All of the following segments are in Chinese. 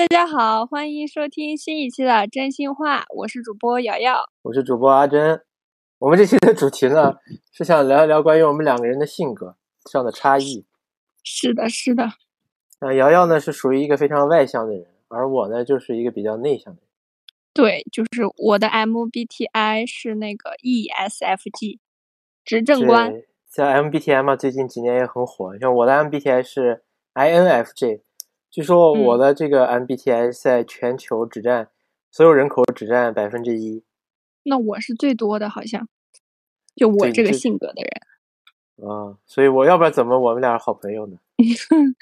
大家好，欢迎收听新一期的真心话，我是主播瑶瑶，我是主播阿珍。我们这期的主题呢，是想聊一聊关于我们两个人的性格上的差异。是的，是的。那瑶瑶呢是属于一个非常外向的人，而我呢就是一个比较内向的人。对，就是我的 MBTI 是那个 ESFG，执政官。像 MBTI 嘛，最近几年也很火。像我的 MBTI 是 INFJ。据说我的这个 MBTI 在全球只占所有人口只占百分之一，那我是最多的，好像就我这个性格的人啊，所以我要不然怎么我们俩是好朋友呢？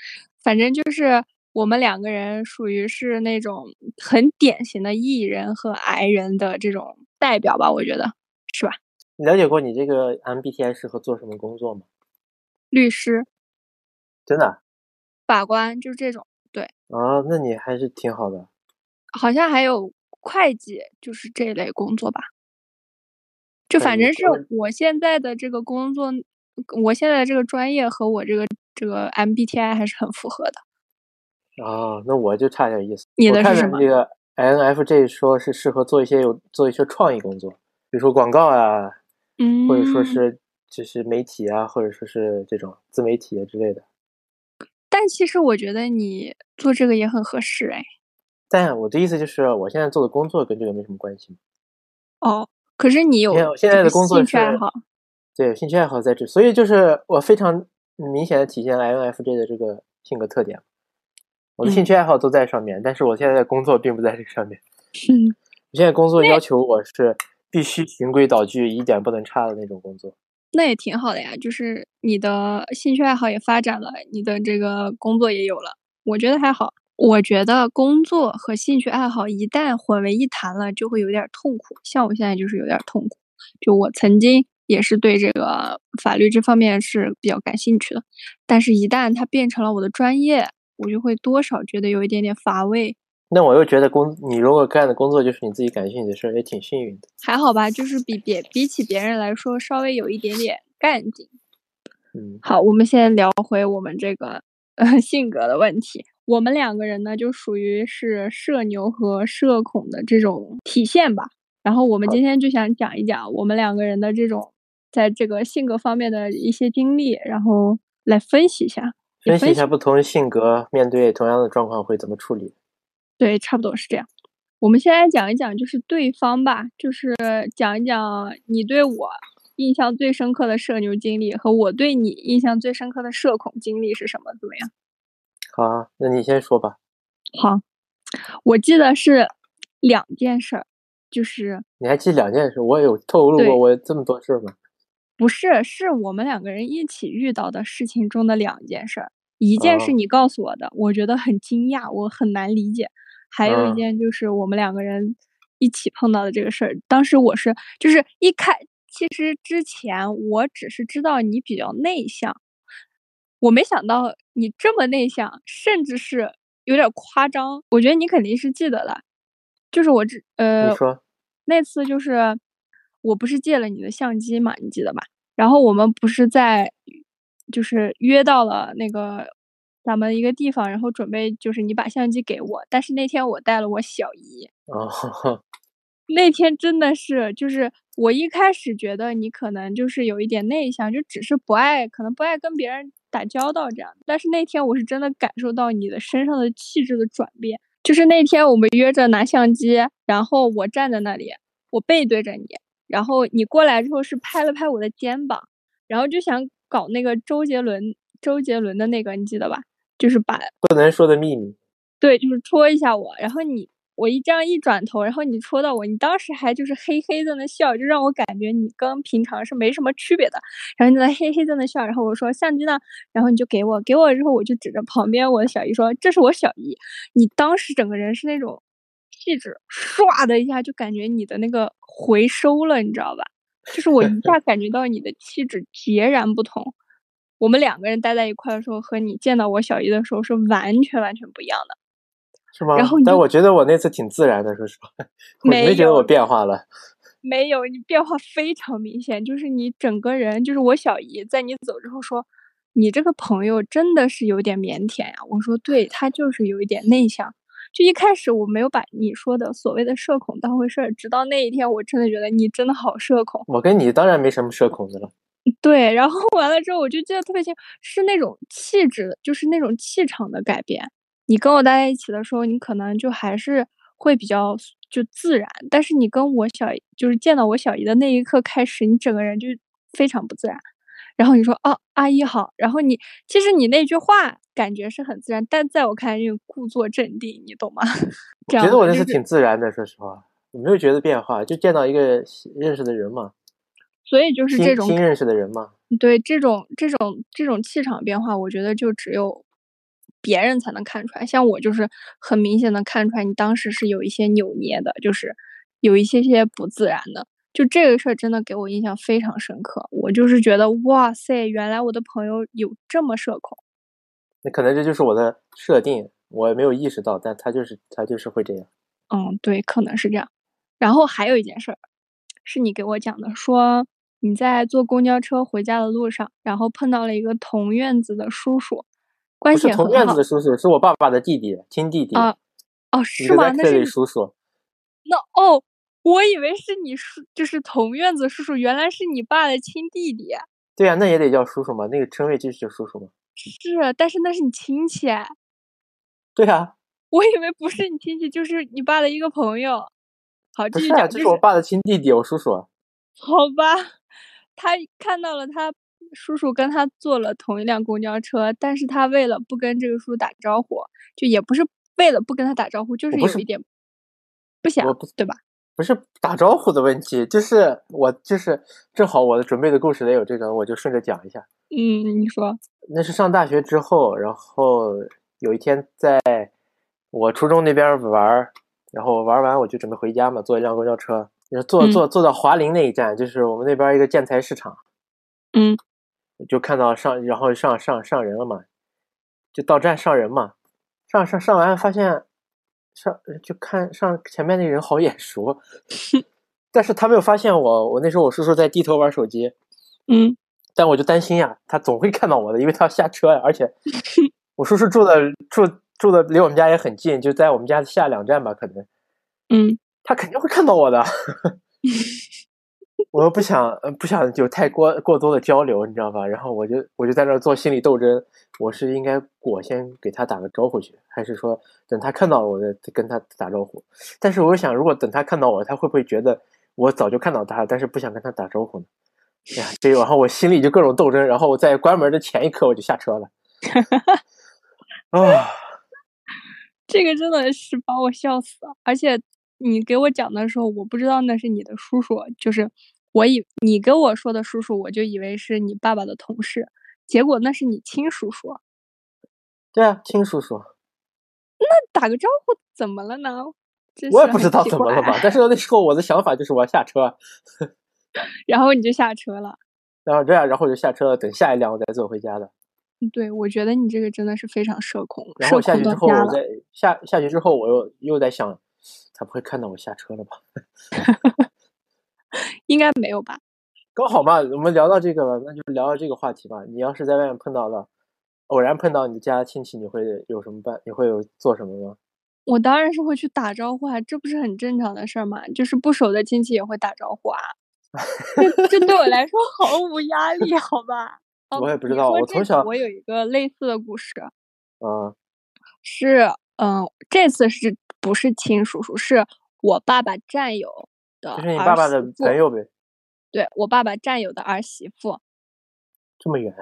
反正就是我们两个人属于是那种很典型的 E 人和 I 人的这种代表吧，我觉得是吧？你了解过你这个 MBTI 适合做什么工作吗？律师，真的？法官就是这种。对啊，那你还是挺好的。好像还有会计，就是这类工作吧。就反正是我现在的这个工作，我现在这个专业和我这个这个 MBTI 还是很符合的。啊，那我就差点意思。你的是什么？这个 INFJ 说是适合做一些有做一些创意工作，比如说广告啊，嗯，或者说是就是媒体啊，或者说是这种自媒体啊之类的。但其实我觉得你做这个也很合适哎。但我的意思就是，我现在做的工作跟这个没什么关系。哦，可是你有现在的工作兴趣爱好，对兴趣爱好在这，所以就是我非常明显的体现了 INFJ 的这个性格特点。我的兴趣爱好都在上面，但是我现在的工作并不在这个上面。嗯，我现在工作要求我是必须循规蹈矩，一点不能差的那种工作。那也挺好的呀，就是你的兴趣爱好也发展了，你的这个工作也有了，我觉得还好。我觉得工作和兴趣爱好一旦混为一谈了，就会有点痛苦。像我现在就是有点痛苦。就我曾经也是对这个法律这方面是比较感兴趣的，但是一旦它变成了我的专业，我就会多少觉得有一点点乏味。那我又觉得工，你如果干的工作就是你自己感兴趣的事儿，也挺幸运的。还好吧，就是比别比起别人来说，稍微有一点点干劲。嗯，好，我们先聊回我们这个呃 性格的问题。我们两个人呢，就属于是社牛和社恐的这种体现吧。然后我们今天就想讲一讲我们两个人的这种在这个性格方面的一些经历，然后来分析一下，分析一下不同性格面对同样的状况会怎么处理。对，差不多是这样。我们先来讲一讲，就是对方吧，就是讲一讲你对我印象最深刻的社牛经历和我对你印象最深刻的社恐经历是什么？怎么样？好啊，那你先说吧。好，我记得是两件事儿，就是你还记两件事？我有透露过我这么多事儿吗？不是，是我们两个人一起遇到的事情中的两件事儿。一件是你告诉我的，我觉得很惊讶，我很难理解。还有一件就是我们两个人一起碰到的这个事儿。当时我是就是一开，其实之前我只是知道你比较内向，我没想到你这么内向，甚至是有点夸张。我觉得你肯定是记得的，就是我这呃，那次就是我不是借了你的相机嘛，你记得吧？然后我们不是在就是约到了那个。咱们一个地方，然后准备就是你把相机给我，但是那天我带了我小姨。哦，那天真的是，就是我一开始觉得你可能就是有一点内向，就只是不爱，可能不爱跟别人打交道这样。但是那天我是真的感受到你的身上的气质的转变。就是那天我们约着拿相机，然后我站在那里，我背对着你，然后你过来之后是拍了拍我的肩膀，然后就想搞那个周杰伦，周杰伦的那个，你记得吧？就是把不能说的秘密，对，就是戳一下我，然后你我一这样一转头，然后你戳到我，你当时还就是嘿嘿在那笑，就让我感觉你跟平常是没什么区别的。然后你在嘿嘿在那笑，然后我说相机呢？然后你就给我，给我之后我就指着旁边我的小姨说这是我小姨。你当时整个人是那种气质唰的一下就感觉你的那个回收了，你知道吧？就是我一下感觉到你的气质截然不同。我们两个人待在一块的时候，和你见到我小姨的时候是完全完全不一样的，是吗？然后，但我觉得我那次挺自然的，说实话，没觉得我变化了。没有，你变化非常明显，就是你整个人，就是我小姨在你走之后说，你这个朋友真的是有点腼腆呀。我说对，他就是有一点内向。就一开始我没有把你说的所谓的社恐当回事儿，直到那一天，我真的觉得你真的好社恐。我跟你当然没什么社恐的了。对，然后完了之后，我就记得特别清，是那种气质，就是那种气场的改变。你跟我待在一起的时候，你可能就还是会比较就自然，但是你跟我小，就是见到我小姨的那一刻开始，你整个人就非常不自然。然后你说哦，阿姨好。然后你其实你那句话感觉是很自然，但在我看来，就故作镇定，你懂吗？我觉得我那是挺自然的，说实话，我没有觉得变化，就见到一个认识的人嘛。所以就是这种新认识的人嘛。对这种这种这种气场变化，我觉得就只有别人才能看出来。像我就是很明显的看出来，你当时是有一些扭捏的，就是有一些些不自然的。就这个事儿真的给我印象非常深刻。我就是觉得哇塞，原来我的朋友有这么社恐。那可能这就是我的设定，我也没有意识到，但他就是他就是会这样。嗯，对，可能是这样。然后还有一件事儿，是你给我讲的，说。你在坐公交车回家的路上，然后碰到了一个同院子的叔叔，关系很好。同院子的叔叔是我爸爸的弟弟，亲弟弟。啊，哦，是吗？那是叔叔。那哦，我以为是你叔，就是同院子叔叔，原来是你爸的亲弟弟。对呀，那也得叫叔叔嘛，那个称谓就是叫叔叔嘛。是，但是那是你亲戚。对呀。我以为不是你亲戚，就是你爸的一个朋友。好，继续讲。这是我爸的亲弟弟，我叔叔。好吧。他看到了他叔叔跟他坐了同一辆公交车，但是他为了不跟这个叔叔打招呼，就也不是为了不跟他打招呼，就是有一点不想，对吧？不是打招呼的问题，就是我就是正好我的准备的故事里有这个，我就顺着讲一下。嗯，你说。那是上大学之后，然后有一天在我初中那边玩，然后玩完我就准备回家嘛，坐一辆公交车。就坐坐坐到华林那一站，就是我们那边一个建材市场，嗯，就看到上，然后上上上人了嘛，就到站上人嘛，上上上完发现上就看上前面那人好眼熟，但是他没有发现我，我那时候我叔叔在低头玩手机，嗯，但我就担心呀，他总会看到我的，因为他要下车呀，而且 我叔叔住的住住的离我们家也很近，就在我们家下两站吧，可能，嗯。他肯定会看到我的，我又不想不想有太过过多的交流，你知道吧？然后我就我就在那做心理斗争，我是应该我先给他打个招呼去，还是说等他看到了我再跟他打招呼？但是我想，如果等他看到我，他会不会觉得我早就看到他，但是不想跟他打招呼呢？哎呀，这然后我心里就各种斗争，然后我在关门的前一刻我就下车了。啊，这个真的是把我笑死了，而且。你给我讲的时候，我不知道那是你的叔叔，就是我以你跟我说的叔叔，我就以为是你爸爸的同事，结果那是你亲叔叔。对啊，亲叔叔。那打个招呼怎么了呢？我也不知道怎么了吧，但是那时候我的想法就是我要下车，然后你就下车了。然后这样，然后就下车了，等下一辆我再坐回家的。对，我觉得你这个真的是非常社恐。然后下去之后，我在下下去之后，我又又在想。他不会看到我下车了吧？应该没有吧。刚好嘛，我们聊到这个了，那就聊聊这个话题吧。你要是在外面碰到了，偶然碰到你家亲戚，你会有什么办？你会有做什么吗？我当然是会去打招呼啊，这不是很正常的事儿吗？就是不熟的亲戚也会打招呼啊。这这对我来说毫无压力，好吧？我也不知道，我从小我有一个类似的故事。嗯。是，嗯，这次是。不是亲叔叔，是我爸爸战友的，就是你爸爸的朋友呗。对我爸爸战友的儿媳妇，这么远？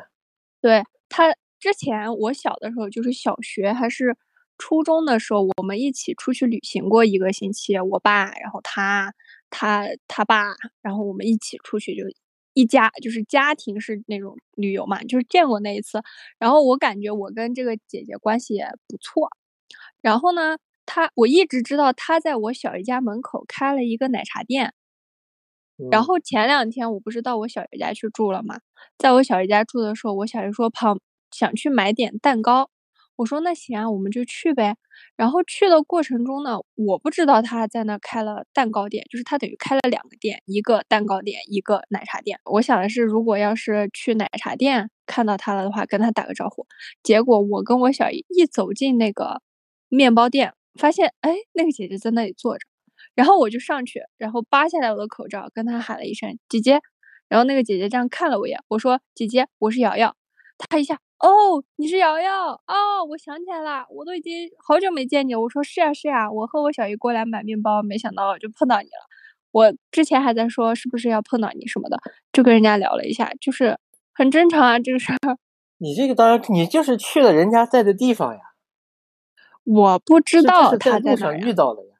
对他之前我小的时候，就是小学还是初中的时候，我们一起出去旅行过一个星期。我爸，然后他，他他爸，然后我们一起出去，就一家就是家庭式那种旅游嘛，就是见过那一次。然后我感觉我跟这个姐姐关系也不错。然后呢？他我一直知道他在我小姨家门口开了一个奶茶店，然后前两天我不是到我小姨家去住了吗？在我小姨家住的时候，我小姨说跑想去买点蛋糕，我说那行啊，我们就去呗。然后去的过程中呢，我不知道他在那开了蛋糕店，就是他等于开了两个店，一个蛋糕店，一个奶茶店。我想的是，如果要是去奶茶店看到他了的话，跟他打个招呼。结果我跟我小姨一走进那个面包店。发现哎，那个姐姐在那里坐着，然后我就上去，然后扒下来我的口罩，跟她喊了一声“姐姐”，然后那个姐姐这样看了我一眼，我说：“姐姐，我是瑶瑶。”她一下，哦，你是瑶瑶哦，我想起来了，我都已经好久没见你。我说是呀是呀，我和我小姨过来买面包，没想到就碰到你了。我之前还在说是不是要碰到你什么的，就跟人家聊了一下，就是很正常啊这个事儿。你这个当然，你就是去了人家在的地方呀。我不知道他在路上遇到的呀。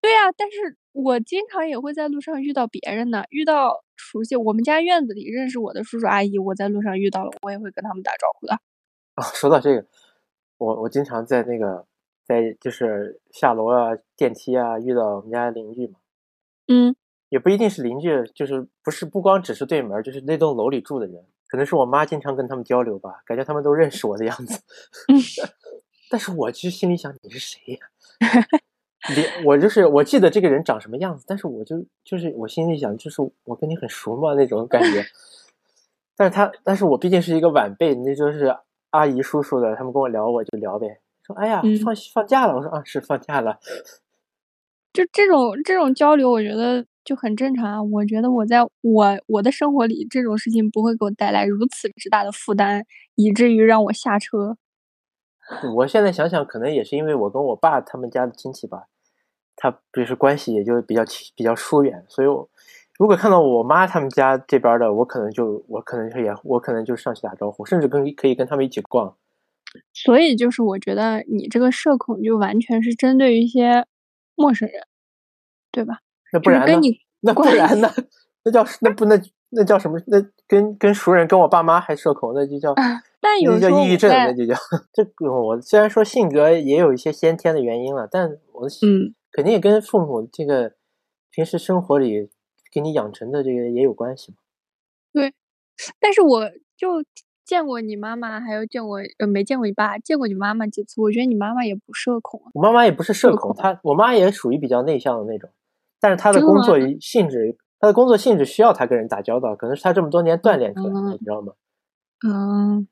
对呀，但是我经常也会在路上遇到别人呢，遇到熟悉我们家院子里认识我的叔叔阿姨，我在路上遇到了，我也会跟他们打招呼的。啊，说到这个，我我经常在那个在就是下楼啊、电梯啊遇到我们家邻居嘛。嗯，也不一定是邻居，就是不是不光只是对门，就是那栋楼里住的人，可能是我妈经常跟他们交流吧，感觉他们都认识我的样子。但是我其实心里想，你是谁呀？你我就是我记得这个人长什么样子，但是我就就是我心里想，就是我跟你很熟嘛那种感觉。但是他，但是我毕竟是一个晚辈，那就是阿姨叔叔的，他们跟我聊，我就聊呗。说哎呀，放放假了，我说啊是放假了。就这种这种交流，我觉得就很正常啊。我觉得我在我我的生活里，这种事情不会给我带来如此之大的负担，以至于让我下车。我现在想想，可能也是因为我跟我爸他们家的亲戚吧，他就是关系也就比较比较疏远，所以我如果看到我妈他们家这边的，我可能就我可能也我可能就上去打招呼，甚至跟可以跟他们一起逛。所以就是我觉得你这个社恐就完全是针对于一些陌生人，对吧？那不然呢？那不然呢？那叫那不那那叫什么？那跟跟熟人跟我爸妈还社恐，那就叫。但有叫抑郁症，那就叫 这个。我虽然说性格也有一些先天的原因了，但我嗯，肯定也跟父母这个平时生活里给你养成的这个也有关系嘛。对，但是我就见过你妈妈，还有见过呃没见过你爸，见过你妈妈几次。我觉得你妈妈也不社恐。我妈妈也不是社恐，她我妈也属于比较内向的那种，但是她的工作性质，她的工作性质需要她跟人打交道，可能是她这么多年锻炼出来的，你知道吗？嗯。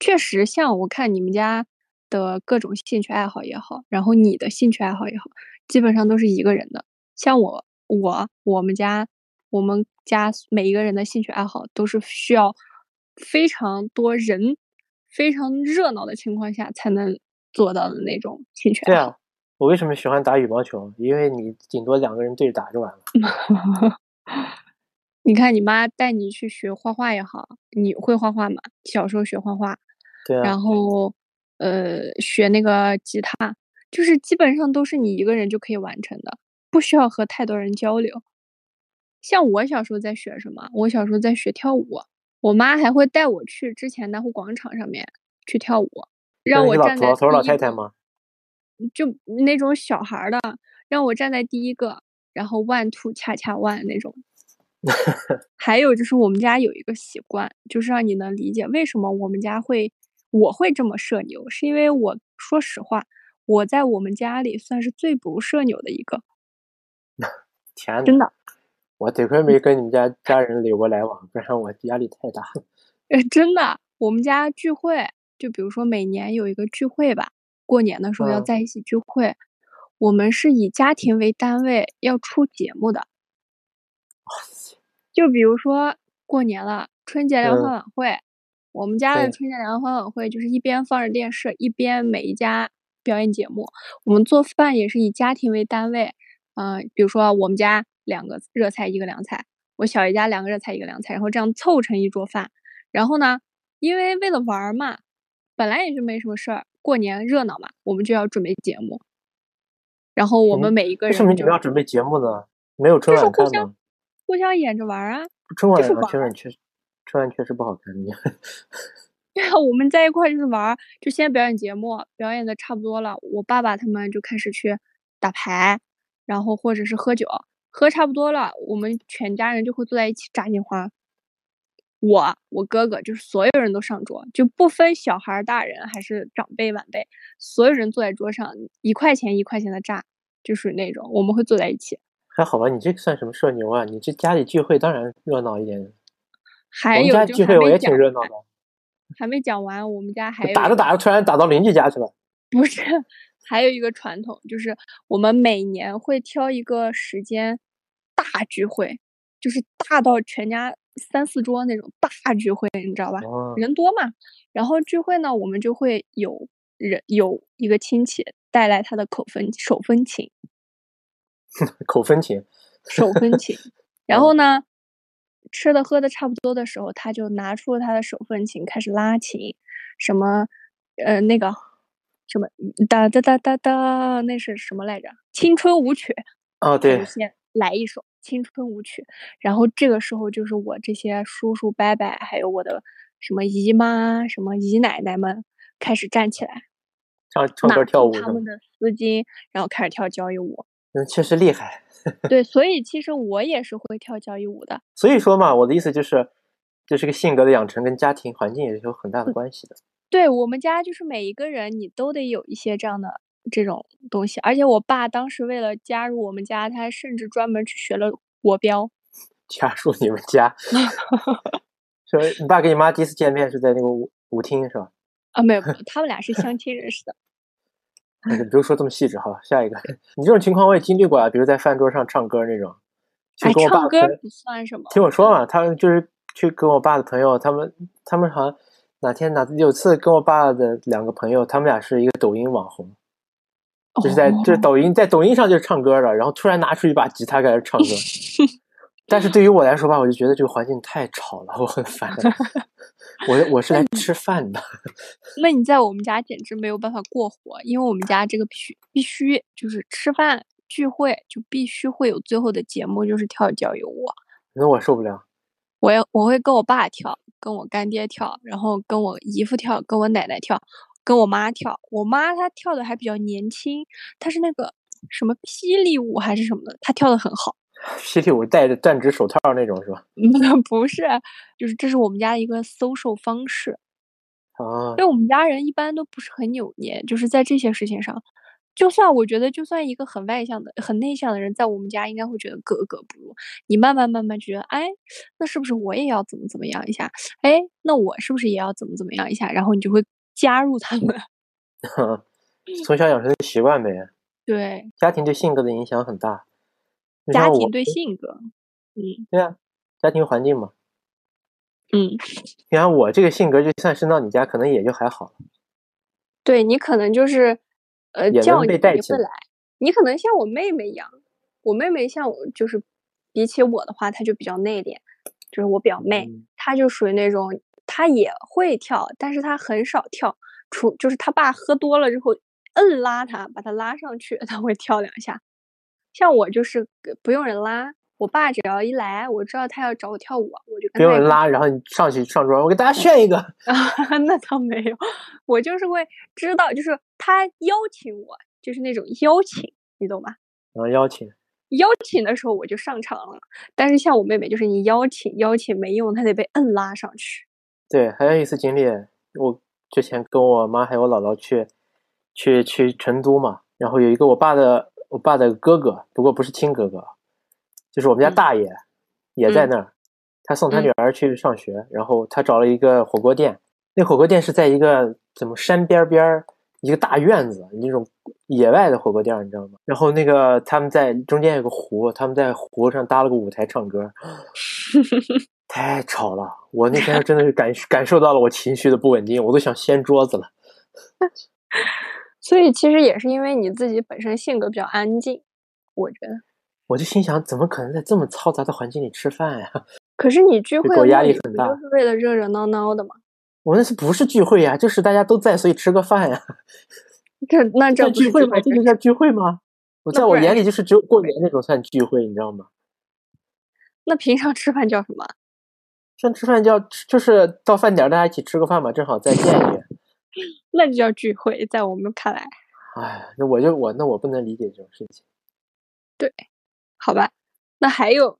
确实，像我看你们家的各种兴趣爱好也好，然后你的兴趣爱好也好，基本上都是一个人的。像我，我我们家，我们家每一个人的兴趣爱好都是需要非常多人、非常热闹的情况下才能做到的那种兴趣爱好。对啊，我为什么喜欢打羽毛球？因为你顶多两个人对着打就完了。你看，你妈带你去学画画也好，你会画画吗？小时候学画画，对，然后呃，学那个吉他，就是基本上都是你一个人就可以完成的，不需要和太多人交流。像我小时候在学什么？我小时候在学跳舞，我妈还会带我去之前南湖广场上面去跳舞，让我站在老头老太太吗？就那种小孩的，让我站在第一个，然后 one two 恰恰 one 那种。还有就是我们家有一个习惯，就是让你能理解为什么我们家会我会这么社牛，是因为我说实话，我在我们家里算是最不社牛的一个。天，真的，我得亏没跟你们家家人有过来往，不然我压力太大了。呃，真的，我们家聚会，就比如说每年有一个聚会吧，过年的时候要在一起聚会，我们是以家庭为单位要出节目的。就比如说过年了，春节联欢晚会，我们家的春节联欢晚会就是一边放着电视，一边每一家表演节目。我们做饭也是以家庭为单位，嗯，比如说我们家两个热菜一个凉菜，我小姨家两个热菜一个凉菜，然后这样凑成一桌饭。然后呢，因为为了玩嘛，本来也就没什么事儿，过年热闹嘛，我们就要准备节目。然后我们每一个人为什么你们要准备节目呢？没有春晚看吗？互相演着玩啊，春晚确实，春晚确实不好看。对啊，我们在一块就是玩，就先表演节目，表演的差不多了，我爸爸他们就开始去打牌，然后或者是喝酒，喝差不多了，我们全家人就会坐在一起炸金花。我、我哥哥就是所有人都上桌，就不分小孩、大人还是长辈、晚辈，所有人坐在桌上，一块钱一块钱的炸，就属于那种，我们会坐在一起。还好吧，你这个算什么社牛啊？你这家里聚会当然热闹一点。还有家聚会我也挺热闹的。还没讲完，我们家还打着打着突然打到邻居家去了。不是，还有一个传统就是我们每年会挑一个时间大聚会，就是大到全家三四桌那种大聚会，你知道吧？哦，人多嘛，然后聚会呢，我们就会有人有一个亲戚带来他的口风手风琴，口风琴，手风琴，然后呢，吃的喝的差不多的时候，他就拿出了他的手风琴开始拉琴，什么呃那个什么哒哒哒哒哒，那是什么来着？青春舞曲，哦，对，先来一首青春舞曲，然后这个时候就是我这些叔叔伯伯，还有我的什么姨妈、什么姨奶奶们开始站起来，唱唱拿歌跳舞他们？的丝巾，然后开始跳交谊舞。嗯，确实厉害。对，所以其实我也是会跳交谊舞的。所以说嘛，我的意思就是，这是个性格的养成跟家庭环境也是有很大的关系的。对我们家就是每一个人，你都得有一些这样的这种东西。而且我爸当时为了加入我们家，他甚至专门去学了国标。加入你们家，所以你爸跟你妈第一次见面是在那个舞舞厅是吧？啊，没有，没有他们俩是相亲认识的。你 不用说这么细致，好，下一个。你这种情况我也经历过啊，比如在饭桌上唱歌那种，去哎，跟我爸朋友唱歌不算什么。听我说嘛，他们就是去跟我爸的朋友，他们他们好像哪天哪有次跟我爸的两个朋友，他们俩是一个抖音网红，就是在就是哦抖音在抖音上就是唱歌的，然后突然拿出一把吉他开始唱歌。但是对于我来说吧，我就觉得这个环境太吵了，我很烦。我我是来吃饭的，那你在我们家简直没有办法过活，因为我们家这个必须必须就是吃饭聚会就必须会有最后的节目，就是跳交谊舞。那我受不了。我也我会跟我爸跳，跟我干爹跳，然后跟我姨夫跳，跟我奶奶跳，跟我妈跳。我妈她跳的还比较年轻，她是那个什么霹雳舞还是什么的，她跳的很好。霹雳舞戴着断指手套那种是吧？不是，就是这是我们家的一个 social 方式。啊因为我们家人一般都不是很扭捏，就是在这些事情上，就算我觉得，就算一个很外向的、很内向的人，在我们家应该会觉得格格不入。你慢慢慢慢觉得，哎，那是不是我也要怎么怎么样一下？哎，那我是不是也要怎么怎么样一下？然后你就会加入他们。从小养成的习惯呗。对，家庭对性格的影响很大。家庭对性格，嗯对啊，家庭环境嘛。嗯，你看我这个性格，就算升到你家，可能也就还好。对你可能就是，呃，叫你你会来，你可能像我妹妹一样，我妹妹像我就是，比起我的话，她就比较内敛，就是我表妹，嗯她就属于那种，她也会跳，但是她很少跳，除就是她爸喝多了之后摁拉她，把她拉上去，她会跳两下。像我就是呃不用人拉，我爸只要一来，我知道他要找我跳舞，我就不用人拉，然后你上去 上桌，我给大家炫一个。啊，那倒没有，我就是会知道，就是他邀请我，就是那种邀请，你懂吧？然后邀请，邀请的时候我就上场了，但是像我妹妹，就是你邀请邀请没用，她得被摁拉上去。对，还有一次经历，我之前跟我妈还有我姥姥去去去成都嘛，然后有一个我爸的我爸的哥哥，不过不是亲哥哥，就是我们家嗯大爷、也在嗯那儿，他送他嗯女儿去上学，然后他找了一个火锅店，那火锅店是在一个怎么山边边儿一个大院子，那种野外的火锅店，你知道吗？然后那个他们在中间有个湖，他们在湖上搭了个舞台唱歌，太吵了！我那天真的是感 感受到了我情绪的不稳定，我都想掀桌子了。所以其实也是因为你自己本身性格比较安静，我觉得。我就心想，怎么可能在这么嘈杂的环境里吃饭呀？可是你聚会压力很大就是为了热热闹闹的嘛？我那是不是聚会呀？就是大家都在，所以吃个饭呀。这那这聚会吗？这就叫聚会吗？我在我眼里就是只有过年那种算聚会，你知道吗？那平常吃饭叫什么？像吃饭叫就是到饭点大家一起吃个饭嘛，正好再见一面。那就叫聚会，在我们看来，哎，那我就我那我不能理解这种事情。对好吧。那还有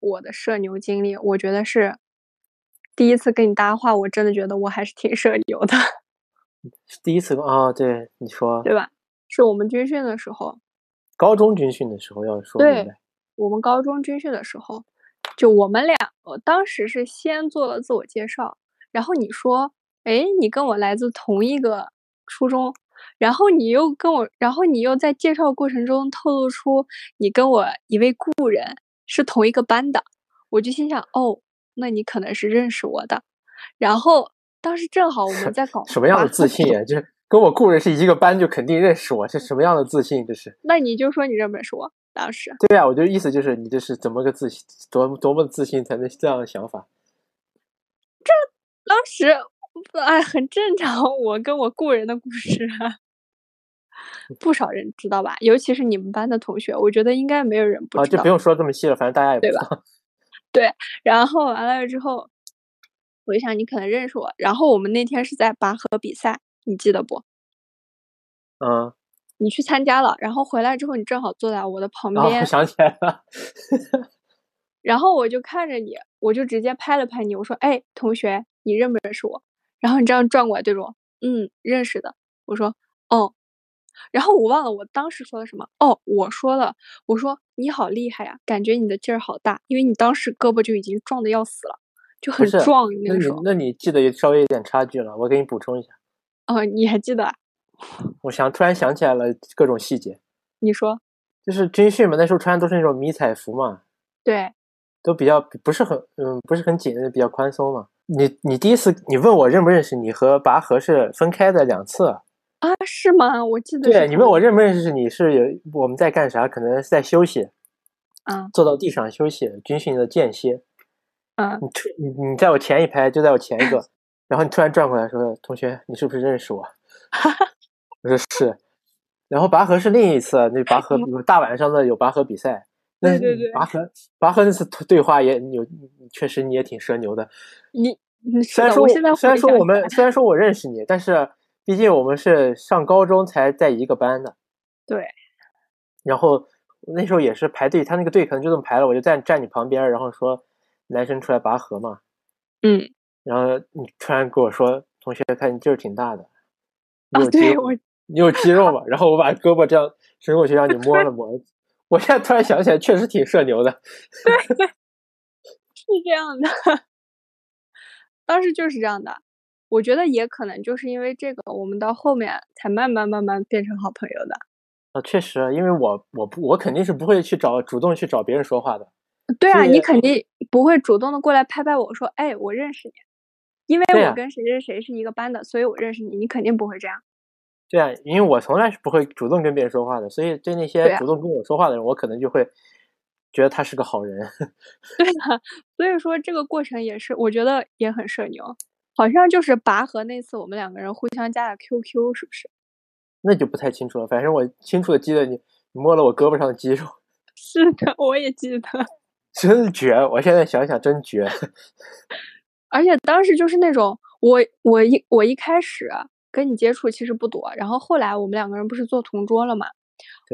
我的社牛经历，我觉得是第一次跟你搭话，我真的觉得我还是挺社牛的，第一次啊、对你说对吧？是我们军训的时候，高中军训的时候要说对。我们高中军训的时候，就我们俩，我当时是先做了自我介绍，然后你说，哎，你跟我来自同一个初中，然后你又跟我，然后你又在介绍过程中透露出你跟我一位故人是同一个班的，我就心想，哦，那你可能是认识我的。然后当时正好我们在 搞什么样的自信呀？就是跟我故人是一个班，就肯定认识我，是什么样的自信？这是？那你就说你认不认识我？当时？对呀，我就意思就是你这是怎么个自信，多多么自信才能这样的想法？这当时哎，很正常。我跟我故人的故事。不少人知道吧，尤其是你们班的同学，我觉得应该没有人不知道。啊，就不用说这么细了，反正大家也对吧？对，然后完了之后，我就想你可能认识我。然后我们那天是在拔河比赛，你记得不？嗯。你去参加了，然后回来之后，你正好坐在我的旁边。我想起来了。然后我就看着你，我就直接拍了拍你，我说：“哎，同学，你认不认识我？”然后你这样转过来对着我，嗯，认识的。我说：“哦。”然后我忘了我当时说的什么哦，我说了，我说你好厉害呀，感觉你的劲儿好大，因为你当时胳膊就已经壮的要死了，就很壮那个时候。那你记得稍微有点差距了，我给你补充一下。哦，你还记得？我想突然想起来了各种细节。你说，就是军训嘛，那时候穿的都是那种迷彩服嘛。对。都比较不是很嗯不是很紧，比较宽松嘛。你你第一次你问我认不认识你和拔河是分开的两次。啊，是吗？我记得。对，你问我认不认识你是有我们在干啥？可能是在休息，啊，坐到地上休息，军训的间歇。啊，你突你你在我前一排，就在我前一个，然后你突然转过来说：“同学，你是不是认识我？” 我说是。然后拔河是另一次，那拔河大晚上的有拔河比赛。对对对。拔河拔河那次对话也有，确实你也挺社牛的。你虽然说虽然说我们虽然说我认识你，但是。毕竟我们是上高中才在一个班的，对。然后那时候也是排队，他那个队可能就这么排了，我就站站你旁边，然后说男生出来拔河嘛。嗯。然后你突然跟我说：“同学，看你劲儿挺大的，你有肌肉，你有肌肉嘛？” 然后我把胳膊这样伸过去让你摸了摸。我现在突然想起来，确实挺社牛的。对对，是这样的，当时就是这样的。我觉得也可能就是因为这个，我们到后面才慢慢慢慢变成好朋友的。啊，确实，因为我我不我肯定是不会去找主动去找别人说话的。对啊，你肯定不会主动的过来拍拍我说：“哎，我认识你。”因为我跟谁谁谁是一个班的，所以我认识你。你肯定不会这样。对啊，因为我从来是不会主动跟别人说话的，所以对那些主动跟我说话的人，我可能就会觉得他是个好人。对的，所以说这个过程也是，我觉得也很社牛。好像就是拔河那次，我们两个人互相加了 QQ，是不是？那就不太清楚了。反正我清楚的记得你摸了我胳膊上的肌肉。是的，我也记得。真绝！我现在想想真绝。而且当时就是那种，我我一我一开始跟你接触其实不多，然后后来我们两个人不是做同桌了嘛？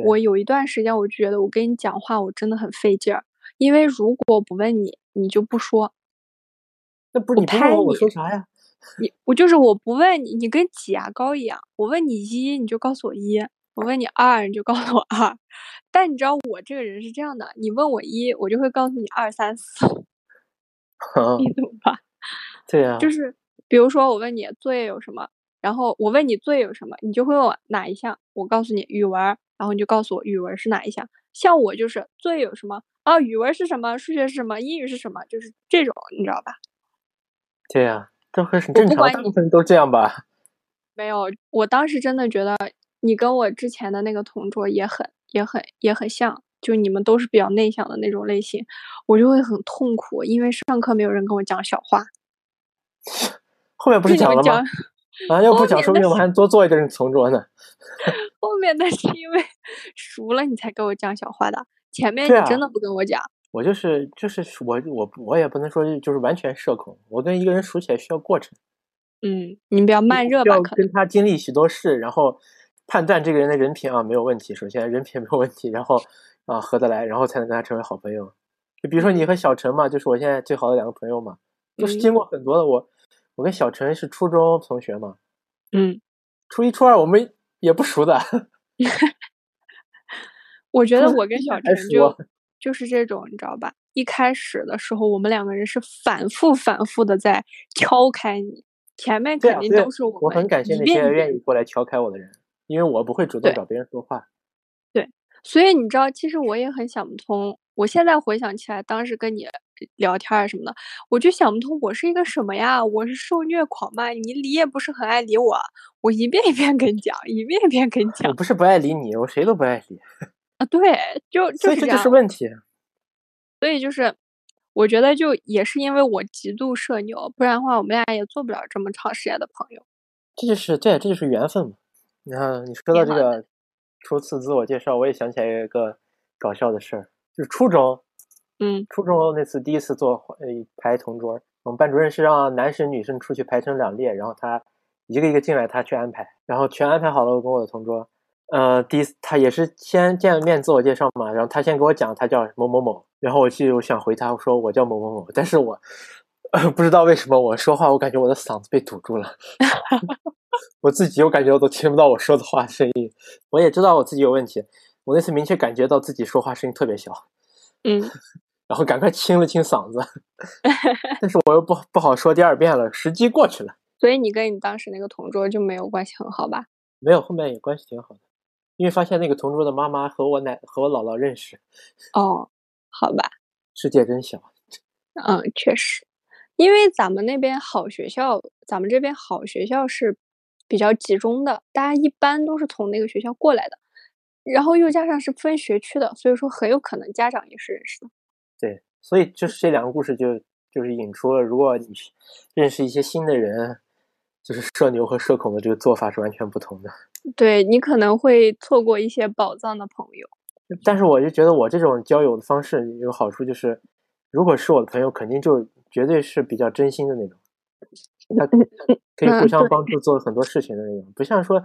我有一段时间我就觉得我跟你讲话我真的很费劲儿，因为如果不问你，你就不说。那不是你拍我，我说啥呀？你我就是我不问你，你跟挤牙膏一样。我问你一，你就告诉我一；我问你二，你就告诉我二。但你知道我这个人是这样的，你问我一，我就会告诉你二三四。你怎么办？对呀。就是比如说我问你作业有什么，然后我问你作业有什么，你就会问我哪一项，我告诉你语文，然后你就告诉我语文是哪一项。像我就是作业有什么啊，语文是什么，数学是什么，英语是什么，就是这种，你知道吧？对呀。这很正常，大部分都这样吧。没有，我当时真的觉得你跟我之前的那个同桌也很、也很、也很像，就你们都是比较内向的那种类型，我就会很痛苦，因为上课没有人跟我讲小话。后面不是讲了吗？啊，要不讲，说不定我们还多做一个人同桌呢。后面那是因为熟了你才跟我讲小话的，前面你真的不跟我讲。我就是就是我我我也不能说就是完全社恐，我跟一个人熟起来需要过程。嗯，你比较慢热吧？要跟他经历许多事，然后判断这个人的人品啊没有问题。首先人品没有问题，然后啊合得来，然后才能跟他成为好朋友。就比如说你和小陈嘛，就是我现在最好的两个朋友嘛，就是经过很多的。我我跟小陈是初中同学嘛，嗯，初一初二我们也不熟的。我觉得我跟小陈就。就是这种，你知道吧？一开始的时候，我们两个人是反复、反复的在敲开你。前面肯定都是我。我很感谢那些愿意过来敲开我的人。因为我不会主动找别人说话。对所以你知道，其实我也很想不通。我现在回想起来，当时跟你聊天啊什么的，我就想不通，我是一个什么呀？我是受虐狂吗？你理也不是很爱理我，我一遍一遍跟你讲，一遍一遍跟你讲我不是不爱理你，我谁都不爱理，啊。对，就就是这样所以这就是。问题。所以就是，我觉得就也是因为我极度社牛，不然的话，我们俩也做不了这么长时间的朋友。这就是对，这就是缘分嘛。你看，你说到这个初次自我介绍，我也想起来一个搞笑的事儿，就是初中，嗯初中那次第一次做呃排同桌，我们班主任是让男生女生出去排成两列，然后他一个一个进来，他去安排，然后全安排好了，我跟我的同桌，呃，第一次他也是先见面自我介绍嘛，然后他先给我讲他叫某某某，然后我记得我想回他，我说我叫某某某，但是我、呃、不知道为什么我说话，我感觉我的嗓子被堵住了。我自己我感觉我都听不到我说的话声音，我也知道我自己有问题。我那次明确感觉到自己说话声音特别小，嗯，然后赶快清了清嗓子，但是我又不不好说第二遍了，时机过去了。所以你跟你当时那个同桌就没有关系很好吧？没有，后面也关系挺好的，因为发现那个同桌的妈妈和我奶和我姥姥认识，哦，好吧。世界真小。嗯，确实，因为咱们那边好学校，咱们这边好学校是比较集中的，大家一般都是从那个学校过来的，然后又加上是分学区的，所以说很有可能家长也是认识的。对，所以就是这两个故事就就是引出了，如果你认识一些新的人，就是社牛和社恐的这个做法是完全不同的。对你可能会错过一些宝藏的朋友。但是我就觉得我这种交友的方式有好处，就是如果是我的朋友，肯定就绝对是比较真心的那种，他可以互相帮助做很多事情的那种，不像说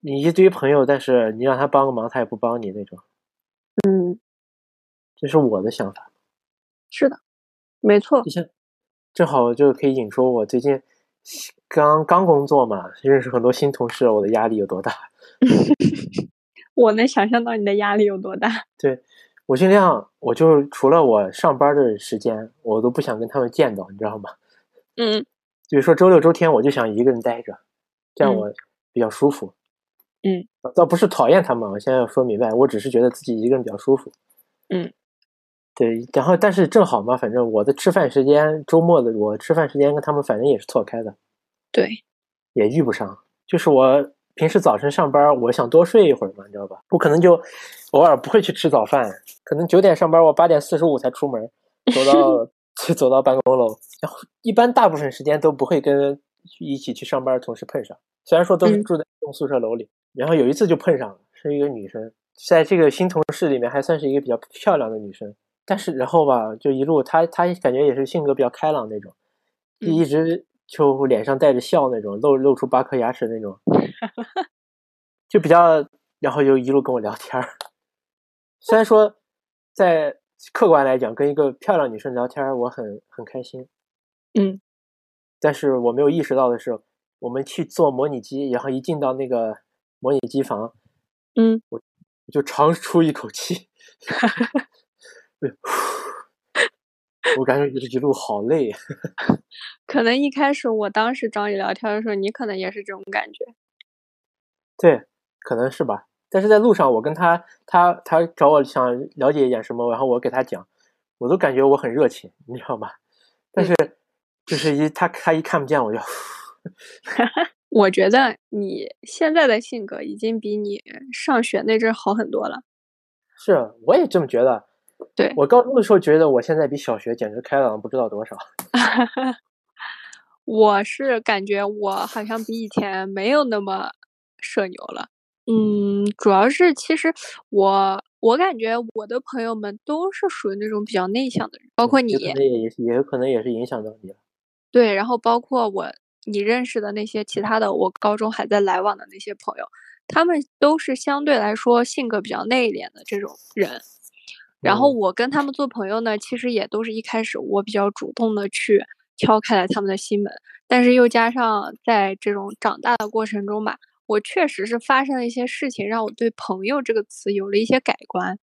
你一堆朋友，但是你让他帮个忙，他也不帮你那种。嗯，这是我的想法。是的，没错就。像正好就可以引出我最近刚刚工作嘛，认识很多新同事，我的压力有多大。我能想象到你的压力有多大。对我尽量，我就除了我上班的时间，我都不想跟他们见到，你知道吗？嗯比如说周六周天，我就想一个人待着，这样嗯我比较舒服。嗯，倒不是讨厌他们，我现在要说明白，我只是觉得自己一个人比较舒服。嗯，对，然后但是正好嘛，反正我的吃饭时间，周末的我吃饭时间跟他们反正也是错开的，对，也遇不上。就是我平时早晨上班，我想多睡一会儿嘛，你知道吧？我可能就偶尔不会去吃早饭，可能九点上班，我八点四十五才出门，走到 走到办公楼，然后一般大部分时间都不会跟一起去上班的同事碰上，虽然说都是嗯住在一栋宿舍楼里，然后有一次就碰上了，是一个女生，在这个新同事里面还算是一个比较漂亮的女生，但是然后吧，就一路她她感觉也是性格比较开朗那种，就一直就脸上带着笑那种，露露出八颗牙齿那种，就比较，然后就一路跟我聊天儿。虽然说在客观来讲，跟一个漂亮女生聊天儿，我很很开心，嗯。但是我没有意识到的是，我们去做模拟机，然后一进到那个模拟机房，嗯，我就长出一口气，对我感觉一路好累。可能一开始我当时找你聊天的时候，你可能也是这种感觉。对，可能是吧。但是在路上，我跟他，他他找我想了解一点什么，然后我给他讲，我都感觉我很热情，你知道吗？但是就是一他他一看不见我就，我觉得你现在的性格已经比你上学那阵儿好很多了。是我也这么觉得。对我高中的时候觉得我现在比小学简直开朗不知道多少。我是感觉我好像比以前没有那么社牛了。嗯，主要是其实我我感觉我的朋友们都是属于那种比较内向的人，包括你也也有可能也是影响到你了。对，然后包括我你认识的那些其他的，我高中还在来往的那些朋友，他们都是相对来说性格比较内敛的这种人。然后嗯我跟他们做朋友呢，其实也都是一开始我比较主动的去敲开了他们的心门，但是又加上在这种长大的过程中吧，我确实是发生了一些事情，让我对“朋友”这个词有了一些改观。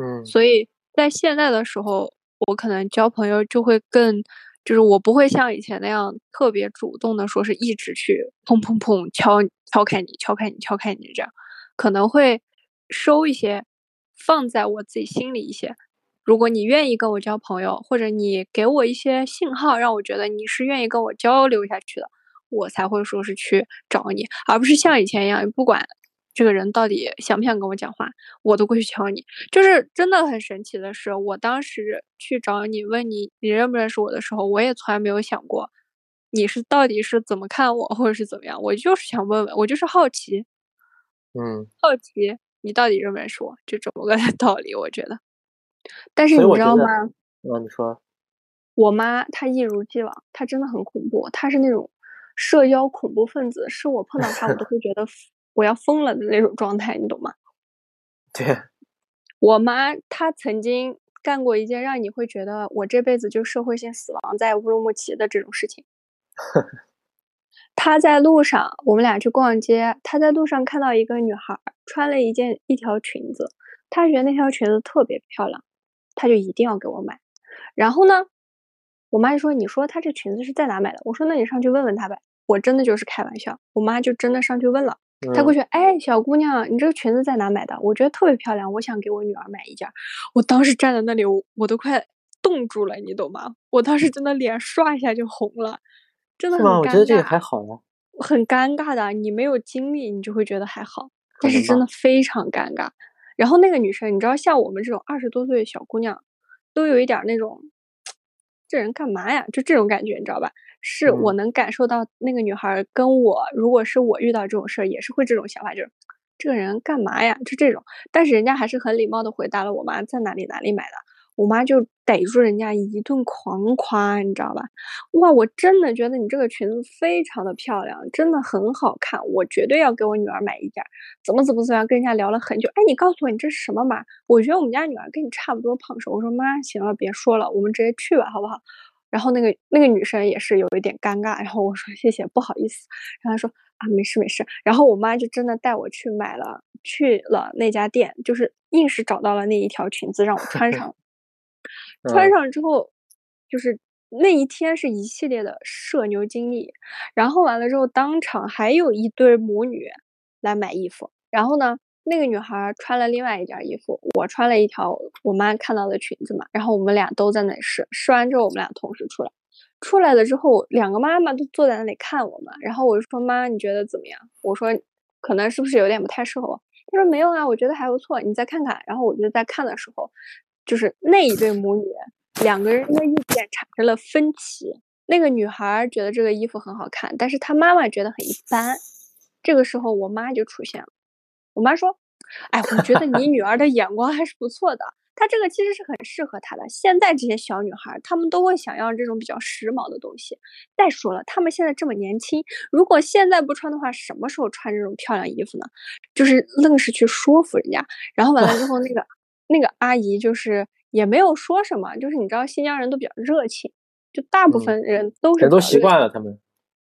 嗯，所以在现在的时候，我可能交朋友就会更就是我不会像以前那样特别主动的说是一直去砰砰砰敲敲开你敲开你敲开你这样，可能会收一些，放在我自己心里一些。如果你愿意跟我交朋友，或者你给我一些信号，让我觉得你是愿意跟我交流下去的，我才会说是去找你，而不是像以前一样，不管这个人到底想不想跟我讲话，我都过去敲你。就是真的很神奇的是，我当时去找你问你你认不认识我的时候，我也从来没有想过你是到底是怎么看我，或者是怎么样，我就是想问问，我就是好奇，嗯，好奇你到底认不认识我，就这么个 道理，我觉得。但是你知道吗？啊，你说，我妈她一如既往，她真的很恐怖，她是那种社交恐怖分子，是我碰到她我都会觉得 我要疯了的那种状态，你懂吗？对，我妈她曾经干过一件让你会觉得我这辈子就社会性死亡在乌鲁木齐的这种事情。她在路上，我们俩去逛街，她在路上看到一个女孩穿了一件一条裙子，她觉得那条裙子特别漂亮，她就一定要给我买。然后呢，我妈就说：“你说她这裙子是在哪买的？”我说：“那你上去问问她呗。”我真的就是开玩笑，我妈就真的上去问了。她过嗯去，哎，小姑娘，你这个裙子在哪买的？我觉得特别漂亮，我想给我女儿买一件。我当时站在那里，我我都快冻住了，你懂吗？我当时真的脸刷一下就红了，真的很尴尬？我觉得这个尬，还好呀，很尴尬的。你没有经历，你就会觉得还好，但是。真的非常尴尬。然后那个女生，你知道，像我们这种二十多岁的小姑娘，都有一点那种，这人干嘛呀？就这种感觉，你知道吧？是我嗯，能感受到那个女孩儿跟我，如果是我遇到这种事儿，也是会这种想法，就是这个人干嘛呀？就这种。但是人家还是很礼貌的回答了我妈在哪里哪里买的，我妈就逮住人家一顿狂夸，你知道吧？哇，我真的觉得你这个裙子非常的漂亮，真的很好看，我绝对要给我女儿买一件儿。怎么怎么怎么样，跟人家聊了很久。哎，你告诉我你这是什么码？我觉得我们家女儿跟你差不多胖瘦。我说妈，行了，别说了，我们直接去吧，好不好？然后那个那个女生也是有一点尴尬，然后我说谢谢，不好意思。然后她说啊，没事没事。然后我妈就真的带我去买了，去了那家店，就是硬是找到了那一条裙子让我穿上。穿嗯，上之后，就是那一天是一系列的社牛经历，然后完了之后，当场还有一对母女来买衣服，然后呢，那个女孩穿了另外一件衣服，我穿了一条我妈看到的裙子嘛，然后我们俩都在那试，试完之后我们俩同时出来，出来了之后，两个妈妈都坐在那里看我们，然后我就说妈，你觉得怎么样？我说可能是不是有点不太适合我？她说没有啊，我觉得还不错，你再看看。然后我就在看的时候，就是那一对母女两个人的意见产生了分歧。那个女孩觉得这个衣服很好看，但是她妈妈觉得很一般。这个时候，我妈就出现了。我妈说：“哎，我觉得你女儿的眼光还是不错的，她这个其实是很适合她的。现在这些小女孩，她们都会想要这种比较时髦的东西。再说了，她们现在这么年轻，如果现在不穿的话，什么时候穿这种漂亮衣服呢？就是愣是去说服人家。然后完了之后，那个那个阿姨就是也没有说什么，就是你知道新疆人都比较热情，就大部嗯，分人都是比较热情。习惯了他们。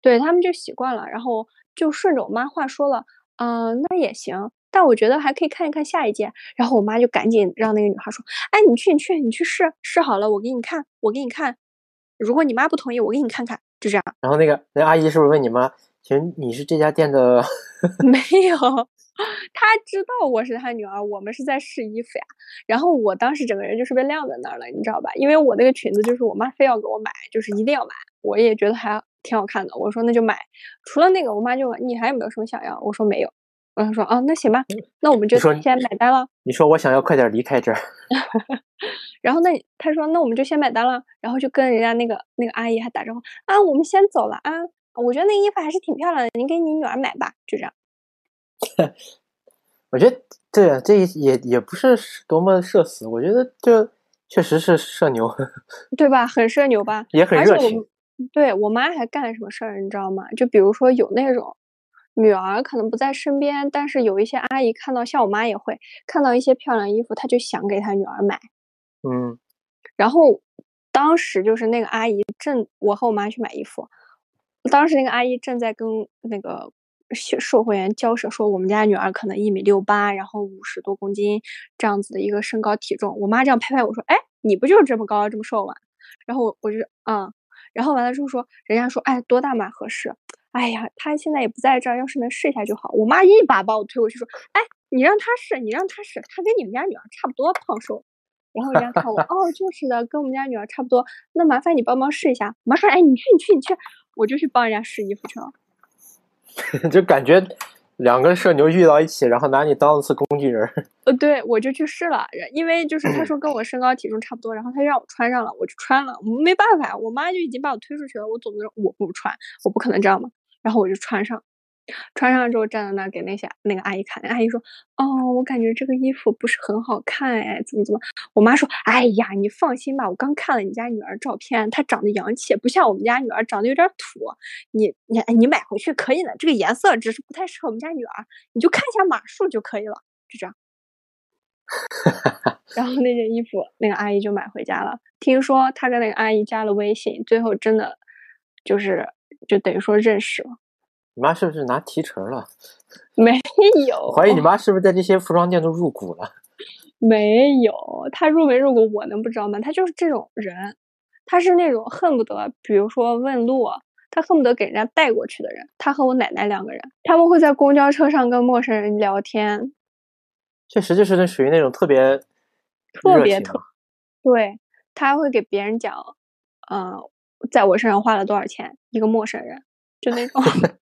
对，他们就习惯了，然后就顺着我妈话说了，嗯，那也行，但我觉得还可以看一看下一件。然后我妈就赶紧让那个女孩说，哎，你去，你去，你去试，试好了我给你看，我给你看。如果你妈不同意，我给你看看，就这样。然后那个那阿姨是不是问你妈，行你是这家店的？没有，她知道我是他女儿，我们是在试衣服呀。然后我当时整个人就是被晾在那儿了，你知道吧？因为我那个裙子就是我妈非要给我买，就是一定要买，我也觉得还挺好看的。我说那就买。除了那个，我妈就问你还有没有什么想要？我说没有。然后说啊，那行吧，那我们就先买单了。你说我想要快点离开这儿。然后那他说那我们就先买单了，然后就跟人家那个那个阿姨还打招呼啊，我们先走了啊。我觉得那衣服还是挺漂亮的，您给你女儿买吧，就这样。我觉得对啊，这也也不是多么社死，我觉得就确实是社牛，对吧？很社牛吧？也很而且我热情。对我妈还干什么事儿，你知道吗？就比如说有那种女儿可能不在身边，但是有一些阿姨看到，像我妈也会看到一些漂亮衣服，她就想给她女儿买。嗯然后当时就是那个阿姨正，我和我妈去买衣服，当时那个阿姨正在跟那个售货员交涉，说我们家女儿可能一米六八，然后五十多公斤这样子的一个身高体重。我妈这样拍拍我说：“哎，你不就是这么高这么瘦吗？”然后我我就嗯，然后完了之后说，人家说，哎，多大码合适？哎呀，他现在也不在这儿，要是能试一下就好。我妈一把把我推过去说，哎，你让他试，你让他试，他跟你们家女儿差不多胖瘦。然后人家看我，哦，就是的，跟我们家女儿差不多。那麻烦你帮忙试一下。我妈说，哎，你去，你去，你去，我就去帮人家试衣服去了。就感觉两个社牛遇到一起，然后拿你当次工具人。呃，对，我就去试了，因为就是他说跟我身高体重差不多，然后他让我穿上了，我就穿了。没办法，我妈就已经把我推出去了，我总不能我不穿，我不可能这样嘛。然后我就穿上。穿上之后站在那给那些那个阿姨看，那阿姨说：“哦，我感觉这个衣服不是很好看，哎，怎么怎么？”我妈说：“哎呀，你放心吧，我刚看了你家女儿照片，她长得洋气，不像我们家女儿长得有点土。你你你买回去可以的，这个颜色只是不太适合我们家女儿，你就看一下码数就可以了，就这样。”然后那件衣服那个阿姨就买回家了。听说她跟那个阿姨加了微信，最后真的就是就等于说认识了。你妈是不是拿提成了？没有，怀疑你妈是不是在这些服装店都入股了？没有，她入没入股我能不知道吗？她就是这种人，她是那种恨不得，比如说问路，她恨不得给人家带过去的人。她和我奶奶两个人，他们会在公交车上跟陌生人聊天。确实就是那属于那种特别特别特，对他会给别人讲，嗯，在我身上花了多少钱，一个陌生人就那种。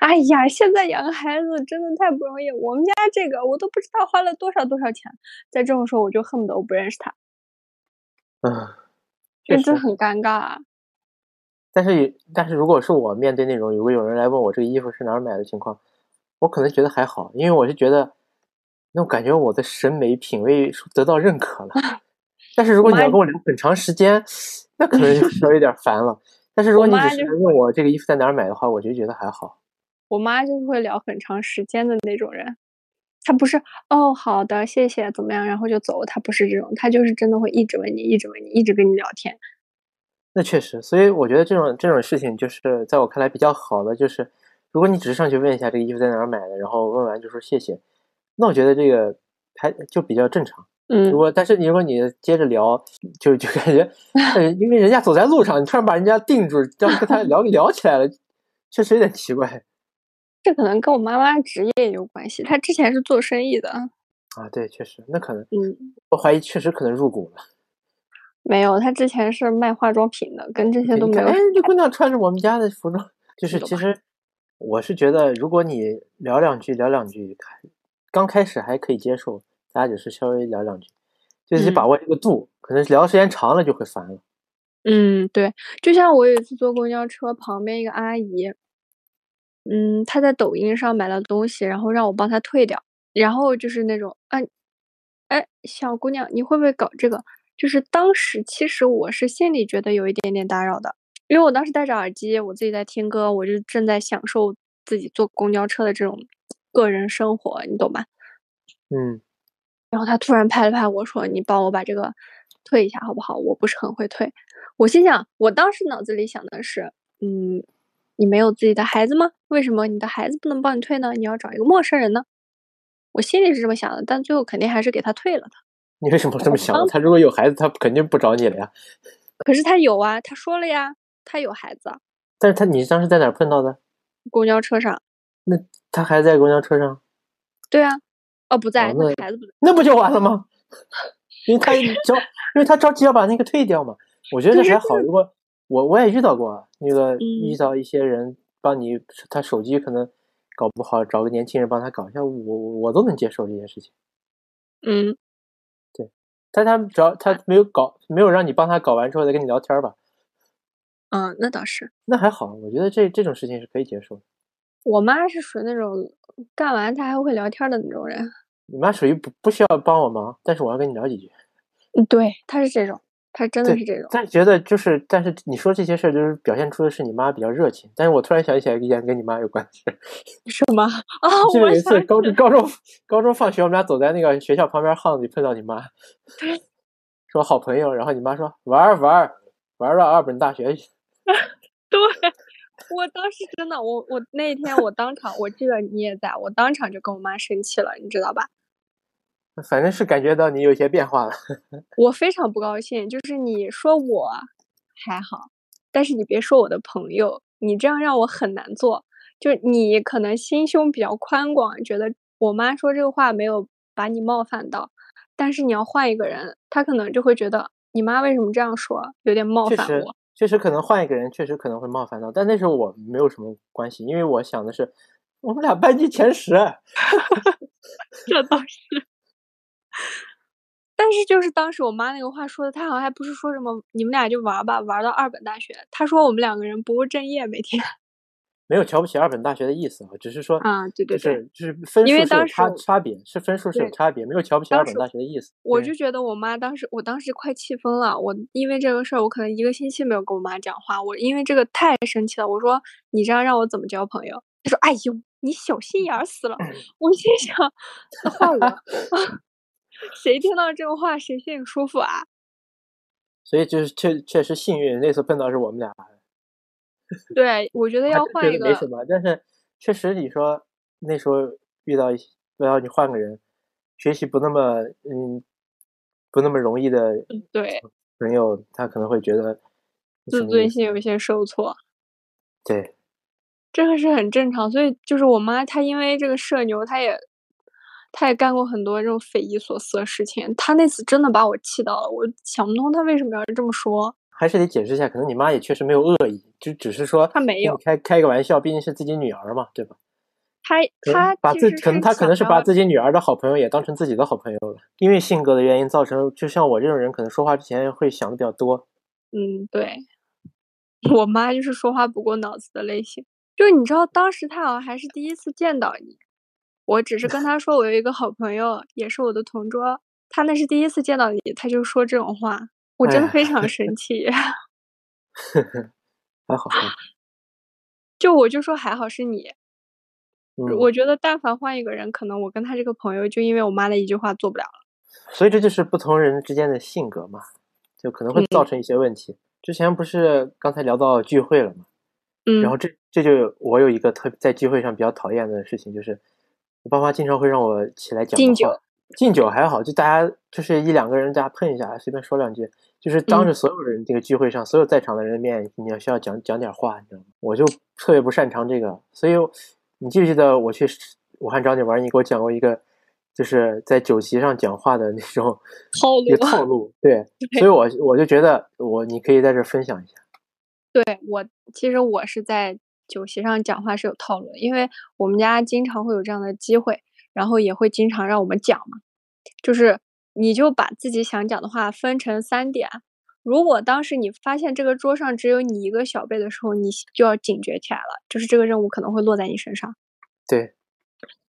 哎呀，现在养个孩子真的太不容易。我们家这个我都不知道花了多少多少钱，在这种时候我就恨不得我不认识他，嗯，真的很尴尬。啊但是，但是如果是我面对那种如果有人来问我这个衣服是哪儿买的情况，我可能觉得还好，因为我是觉得那种感觉我的审美品味得到认可了。但是如果你要跟我聊很长时间，那可能就稍微有点烦了。但是如果你只是问我这个衣服在哪儿买的话，我就觉得还好。我妈就是会聊很长时间的那种人，她不是哦，好的，谢谢，怎么样，然后就走。她不是这种，她就是真的会一直问你，一直问你，一直跟你聊天。那确实，所以我觉得这种这种事情，就是在我看来比较好的，就是如果你只是上去问一下这个衣服在哪儿买的，然后问完就说谢谢，那我觉得这个还就比较正常。嗯，如果但是你如果你接着聊，就就感觉，因为人家走在路上，你突然把人家定住，这样跟他聊 聊起来了，确实有点奇怪。这可能跟我妈妈职业有关系，她之前是做生意的。啊，对，确实，那可能，嗯，我怀疑确实可能入股了。没有，她之前是卖化妆品的，跟这些都没有。哎，这姑娘穿着我们家的服装，就是其实我是觉得，如果你聊两句，聊两句，刚开始还可以接受。大家只是稍微聊两句，就是把握这个度，可能聊时间长了就会烦了。嗯，对，就像我有一次坐公交车，旁边一个阿姨，嗯，她在抖音上买了东西，然后让我帮她退掉，然后就是那种，哎，哎，小姑娘，你会不会搞这个？就是当时其实我是心里觉得有一点点打扰的，因为我当时戴着耳机，我自己在听歌，我就正在享受自己坐公交车的这种个人生活，你懂吧？嗯。然后他突然拍了拍我说：“你帮我把这个退一下好不好？我不是很会退。”我心想，我当时脑子里想的是：“嗯，你没有自己的孩子吗？为什么你的孩子不能帮你退呢？你要找一个陌生人呢？”我心里是这么想的，但最后肯定还是给他退了的。你为什么这么想？他如果有孩子，他肯定不找你了呀。可是他有啊，他说了呀，他有孩子。但是他你当时在哪碰到的？公交车上。那他还在公交车上？对啊。哦，不在，那孩子不在，那不就完了吗？因为他着，因为他着急要把那个退掉嘛。我觉得这还好。如果我我也遇到过那个遇到一些人帮你，他手机可能搞不好，找个年轻人帮他搞一下，我我都能接受这件事情。嗯，对，但他只要他没有搞，没有让你帮他搞完之后再跟你聊天吧。嗯，那倒是，那还好，我觉得这这种事情是可以接受的。我妈是属于那种干完她还会聊天的那种人。你妈属于不不需要帮我忙，但是我要跟你聊几句。嗯，对，她是这种，她真的是这种。但觉得就是，但是你说这些事儿，就是表现出的是你妈比较热情。但是我突然想起来一件跟你妈有关系。什么啊？记得有一次高中高中高中放学，我们俩走在那个学校旁边巷子里碰到你妈，说好朋友，然后你妈说玩儿玩儿玩儿到二本大学去。对。我当时真的，我我那天我当场，我记得你也在，我当场就跟我妈生气了，你知道吧？反正是感觉到你有些变化了。我非常不高兴，就是你说我还好，但是你别说我的朋友，你这样让我很难做。就你可能心胸比较宽广，觉得我妈说这个话没有把你冒犯到，但是你要换一个人，他可能就会觉得你妈为什么这样说，有点冒犯我。确实，可能换一个人，确实可能会冒犯到，但那时候我没有什么关系，因为我想的是，我们俩班级前十。这倒是。但是就是当时我妈那个话说的，她好像还不是说什么你们俩就玩吧，玩到二本大学。她说我们两个人不务正业，每天。没有瞧不起二本大学的意思啊，只是说啊，对对对，就是就是分数是有差差别，是分数是有差别，没有瞧不起二本大学的意思。我就觉得我妈当时，我当时快气疯了。我因为这个事儿，我可能一个星期没有跟我妈讲话。我因为这个太生气了，我说你这样让我怎么交朋友？她说：“哎呦，你小心眼死了。”我心想，换我，谁听到这个话谁心里舒服啊？所以就是确确实幸运，那次碰到是我们俩。对，我觉得要换一个。没什么，但是确实你说那时候遇到，一些，然后你换个人，学习不那么嗯，不那么容易的对朋友，他可能会觉得自尊心有一些受挫。对，这个是很正常。所以就是我妈，她因为这个社牛，她也她也干过很多这种匪夷所思的事情。她那次真的把我气到了，我想不通她为什么要这么说。还是得解释一下，可能你妈也确实没有恶意，就只是说她没有开开个玩笑，毕竟是自己女儿嘛，对吧？她她把自可能她可能是把自己女儿的好朋友也当成自己的好朋友了，因为性格的原因造成，就像我这种人，可能说话之前会想的比较多。嗯，对，我妈就是说话不过脑子的类型。就是你知道，当时她好像还是第一次见到你，我只是跟她说我有一个好朋友，也是我的同桌，她那是第一次见到你，她就说这种话。我真的非常 生气，还好，就我就说还好是你，我觉得但凡换一个人，可能我跟他这个朋友就因为我妈的一句话做不了了。所以这就是不同人之间的性格嘛，就可能会造成一些问题。之前不是刚才聊到聚会了嘛，嗯，然后这这就我有一个特在聚会上比较讨厌的事情，就是我爸妈经常会让我起来讲话。敬酒还好，就大家就是一两个人，大家碰一下，随便说两句，就是当着所有人这个聚会上，所有在场的人的面，你要需要讲讲点话，你知道吗？我就特别不擅长这个，所以你记不记得我去武汉找你玩，你给我讲过一个，就是在酒席上讲话的那种套路，套路，对，所以我我就觉得我你可以在这分享一下。对我，其实我是在酒席上讲话是有套路的，因为我们家经常会有这样的机会。然后也会经常让我们讲嘛，就是你就把自己想讲的话分成三点。如果当时你发现这个桌上只有你一个小辈的时候，你就要警觉起来了，就是这个任务可能会落在你身上。对，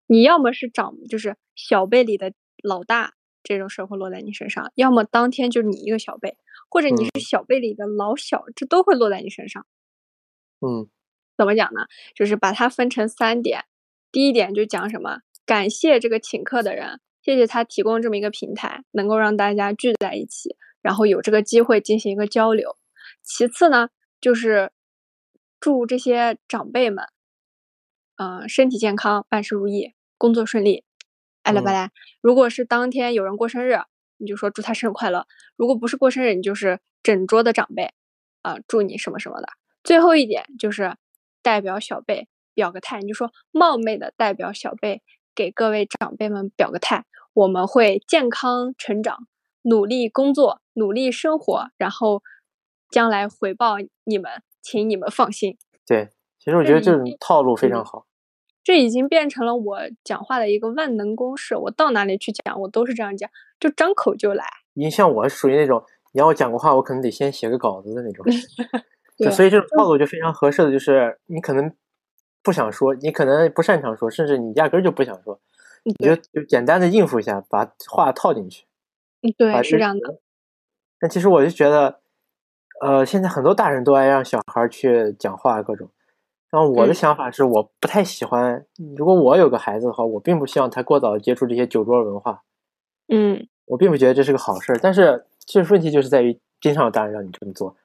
你要么是长，就是小辈里的老大，这种事会落在你身上；要么当天就是你一个小辈，或者你是小辈里的老小，这都会落在你身上。嗯，怎么讲呢？就是把它分成三点。第一点就讲什么？感谢这个请客的人，谢谢他提供这么一个平台，能够让大家聚在一起，然后有这个机会进行一个交流。其次呢，就是祝这些长辈们，嗯，身体健康，万事如意，工作顺利。哎来吧啦，如果是当天有人过生日，你就说祝他生日快乐；如果不是过生日，你就是整桌的长辈，啊，祝你什么什么的。最后一点就是代表小辈表个态，你就说冒昧的代表小辈。给各位长辈们表个态，我们会健康成长，努力工作，努力生活，然后将来回报你们，请你们放心。对，其实我觉得这种套路非常好。这已经变成了我讲话的一个万能公式，我到哪里去讲，我都是这样讲，就张口就来。你像我属于那种，你要我讲个话，我可能得先写个稿子的那种。对，所以这种套路就非常合适的就是你可能。不想说，你可能不擅长说，甚至你压根儿就不想说，你就就简单的应付一下，把话套进去。嗯，对，是这样的。但其实我就觉得，呃，现在很多大人都爱让小孩去讲话，各种。然后我的想法是，我不太喜欢。如果我有个孩子的话，我并不希望他过早接触这些酒桌文化。嗯，我并不觉得这是个好事儿。但是，其实问题就是在于，经常有大人让你这么做。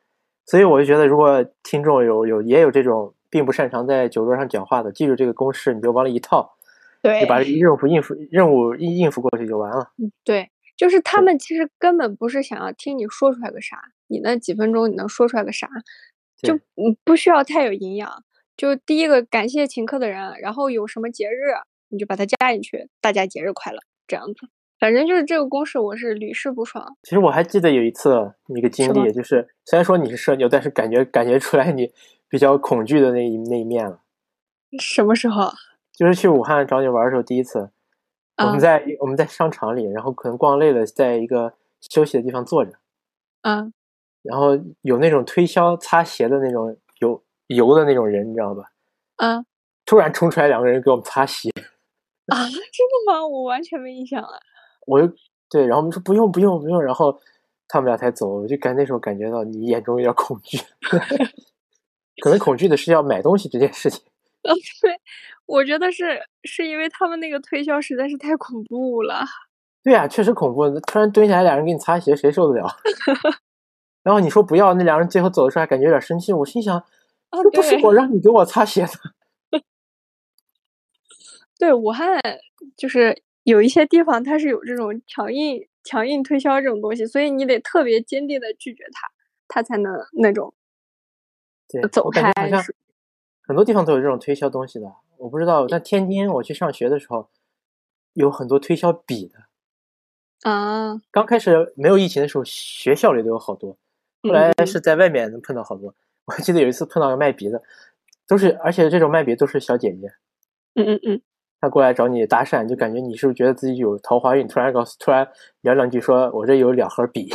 所以，我就觉得，如果听众有有也有这种。并不擅长在酒桌上讲话的，记住这个公式，你就往里一套，对，就把任务应付任务应应付过去就完了。嗯，对，就是他们其实根本不是想要听你说出来个啥，你那几分钟你能说出来个啥？就嗯不需要太有营养。就第一个感谢请客的人，然后有什么节日你就把它加进去，大家节日快乐这样子。反正就是这个公式，我是屡试不爽。其实我还记得有一次一个经历，就是虽然说你是社牛，但是感觉感觉出来你比较恐惧的那一那一面了。什么时候？就是去武汉找你玩的时候，第一次，我啊们在我们在商场里，然后可能逛累了，在一个休息的地方坐着，啊然后有那种推销擦鞋的那种油油的那种人，你知道吧？啊突然冲出来两个人给我们擦鞋，啊！真的吗？我完全没印象了。我就对，然后我们说不用不用不用，然后他们俩才走，我就感那时候感觉到你眼中有点恐惧，可能恐惧的是要买东西这件事情。我觉得是是因为他们那个推销实在是太恐怖了。对呀、确实恐怖，突然蹲下来俩人给你擦鞋，谁受得了？然后你说不要，那俩人最后走的时候还感觉有点生气，我心想，啊，这不是我让你给我擦鞋的。对，武汉就是有一些地方它是有这种强硬强硬推销这种东西，所以你得特别坚定的拒绝它，它才能那种对，走开很多地方都有这种推销东西的，我不知道。但天津我去上学的时候，有很多推销笔的。啊。刚开始没有疫情的时候，学校里都有好多，后来是在外面能碰到好多。我记得有一次碰到个卖笔的，都是而且这种卖笔都是小姐姐，嗯嗯嗯，她过来找你搭讪，就感觉你是不是觉得自己有桃花运，突然告诉突然聊两句说，我这有两盒笔。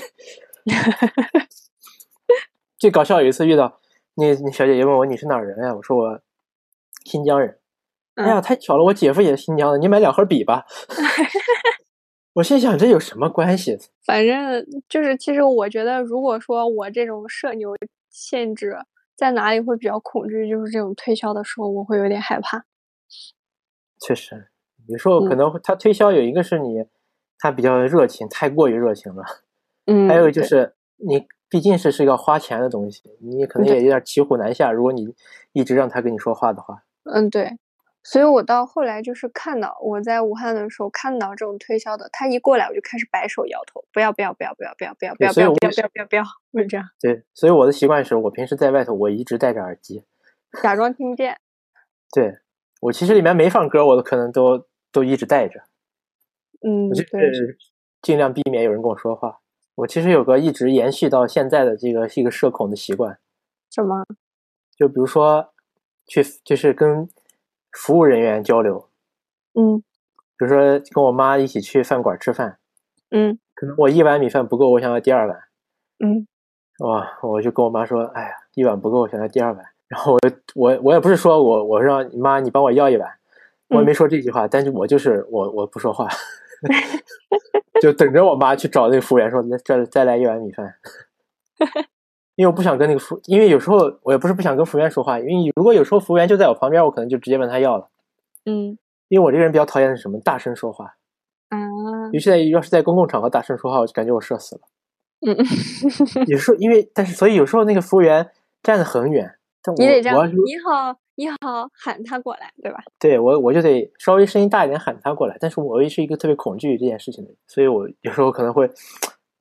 最搞笑有一次遇到那那小姐姐问我你是哪儿人呀、我说我新疆人。哎呀，嗯太巧了，我姐夫也是新疆的，你买两盒笔吧。我心想这有什么关系？反正就是，其实我觉得，如果说我这种社牛限制在哪里会比较恐惧，就是这种推销的时候，我会有点害怕。确实，有时候可嗯。能他推销有一个是你他比较热情，太过于热情了，嗯，还有就是你毕竟是是一个花钱的东西，你可能也有点骑虎难下。如果你一直让他跟你说话的话，嗯，对，所以我到后来就是看到我在武汉的时候看到这种推销的，他一过来我就开始摆手摇头，不要不要不要不要不要不要不要不要不要为不要不要不要，就这样。对，所以我的习惯是我平时在外头我一直戴着耳机，假装听不见。对我其实里面没放歌，我都可能都都一直带着，嗯，我就对，是尽量避免有人跟我说话。我其实有个一直延续到现在的这个是一个社恐的习惯，什么？就比如说去就是跟服务人员交流，嗯比如说跟我妈一起去饭馆吃饭，嗯可能我一碗米饭不够，我想要第二碗，嗯哇，我就跟我妈说，哎呀，一碗不够，我想要第二碗。然后我我我也不是说我我让你妈你帮我要一碗，我也没说这句话，但是我就是我我不说话，就等着我妈去找那个服务员说，那这再来一碗米饭。因为我不想跟那个服，因为有时候我也不是不想跟服务员说话，因为如果有时候服务员就在我旁边，我可能就直接问他要了。嗯因为我这个人比较讨厌的是什么？大声说话，啊尤其在要是在公共场合大声说话，我就感觉我社死了。嗯，有时候因为但是所以有时候那个服务员站得很远，你得这样，你好你好喊他过来，对吧？对我我就得稍微声音大一点喊他过来，但是我又是一个特别恐惧这件事情的人，所以我有时候可能会，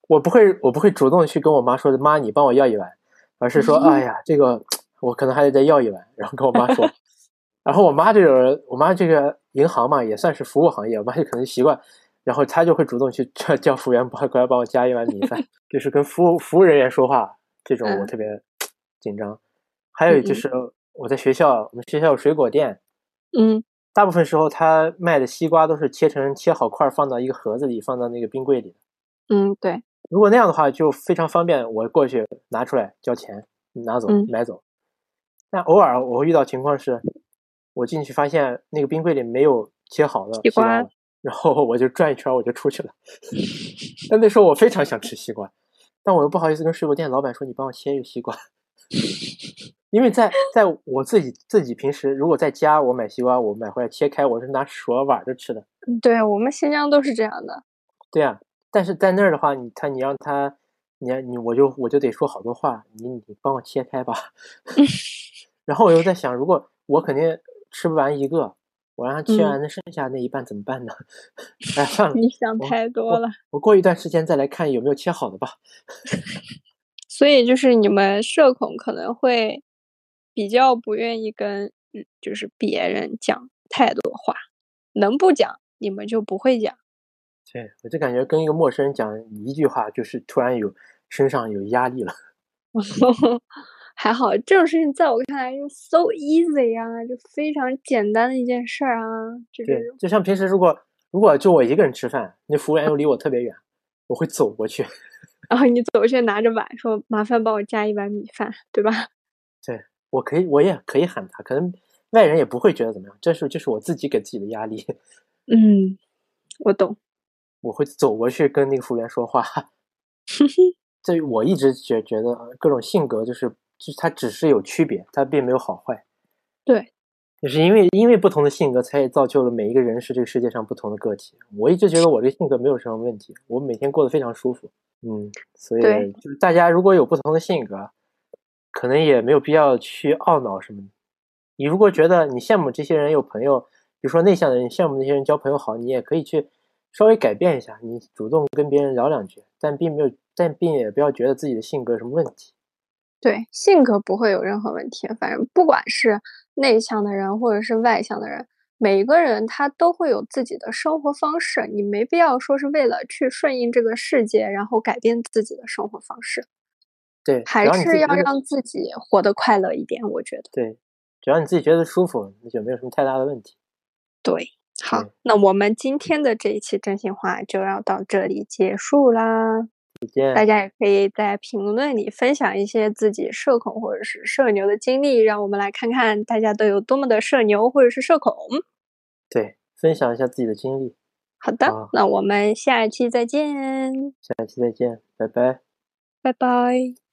我不会我不会主动去跟我妈说妈你帮我要一碗，而是说哎呀这个我可能还得再要一碗，然后跟我妈说，然后我妈这种人，我妈这个银行嘛也算是服务行业，我妈就可能习惯，然后她就会主动去叫叫服务员帮过来帮我加一碗米饭，就是跟服务服务人员说话这种我嗯特别紧张。还有就是我在学校，我们学校有水果店，嗯大部分时候他卖的西瓜都是切成切好块儿放到一个盒子里，放到那个冰柜里。嗯，对，如果那样的话，就非常方便，我过去拿出来交钱，拿走嗯买走。但偶尔我会遇到情况是，我进去发现那个冰柜里没有切好的西瓜然后我就转一圈我就出去了。但那时候我非常想吃西瓜，但我又不好意思跟水果店老板说你帮我切一个西瓜，因为在在我自己自己平时如果在家我买西瓜，我买回来切开我是拿勺碗着吃的。对我们新疆都是这样的。对啊、但是在那儿的话，你他你让他，你你我就我就得说好多话，你你帮我切开吧。然后我又在想，如果我肯定吃不完一个，我让他切完，那剩下那一半怎么办呢？哎，算了，你想太多了。我过一段时间再来看有没有切好的吧。所以就是你们社恐可能会比较不愿意跟就是别人讲太多话，能不讲你们就不会讲。对，我就感觉跟一个陌生人讲一句话，就是突然有身上有压力了。还好，这种事情在我看来就 so easy 啊，就非常简单的一件事儿啊。对，就像平时如果如果就我一个人吃饭，那服务员又离我特别远，我会走过去。然后你走过去拿着碗说：“麻烦帮我加一碗米饭，对吧？”对，我可以，我也可以喊他，可能外人也不会觉得怎么样。这是就是我自己给自己的压力。嗯，我懂。我会走过去跟那个服务员说话。这我一直觉觉得各种性格就是，就它只是有区别，它并没有好坏。对，就是因为因为不同的性格，才造就了每一个人是这个世界上不同的个体。我一直觉得我这性格没有什么问题，我每天过得非常舒服。嗯，所以就是大家如果有不同的性格，可能也没有必要去懊恼什么。你如果觉得你羡慕这些人有朋友，比如说内向的人羡慕那些人交朋友好，你也可以去稍微改变一下，你主动跟别人聊两句，但并没有。但并也不要觉得自己的性格有什么问题。对，性格不会有任何问题。反正不管是内向的人或者是外向的人，每一个人他都会有自己的生活方式。你没必要说是为了去顺应这个世界，然后改变自己的生活方式。对，还是要让自己活得快乐一点。我觉得，对，只要你自己觉得舒服，那就没有什么太大的问题。对，好，那我们今天的这一期真心话就要到这里结束啦。大家也可以在评论里分享一些自己社恐或者是社牛的经历，让我们来看看大家都有多么的社牛或者是社恐。对，分享一下自己的经历。好的，那我们下一期再见。下一期再见，拜拜。拜拜。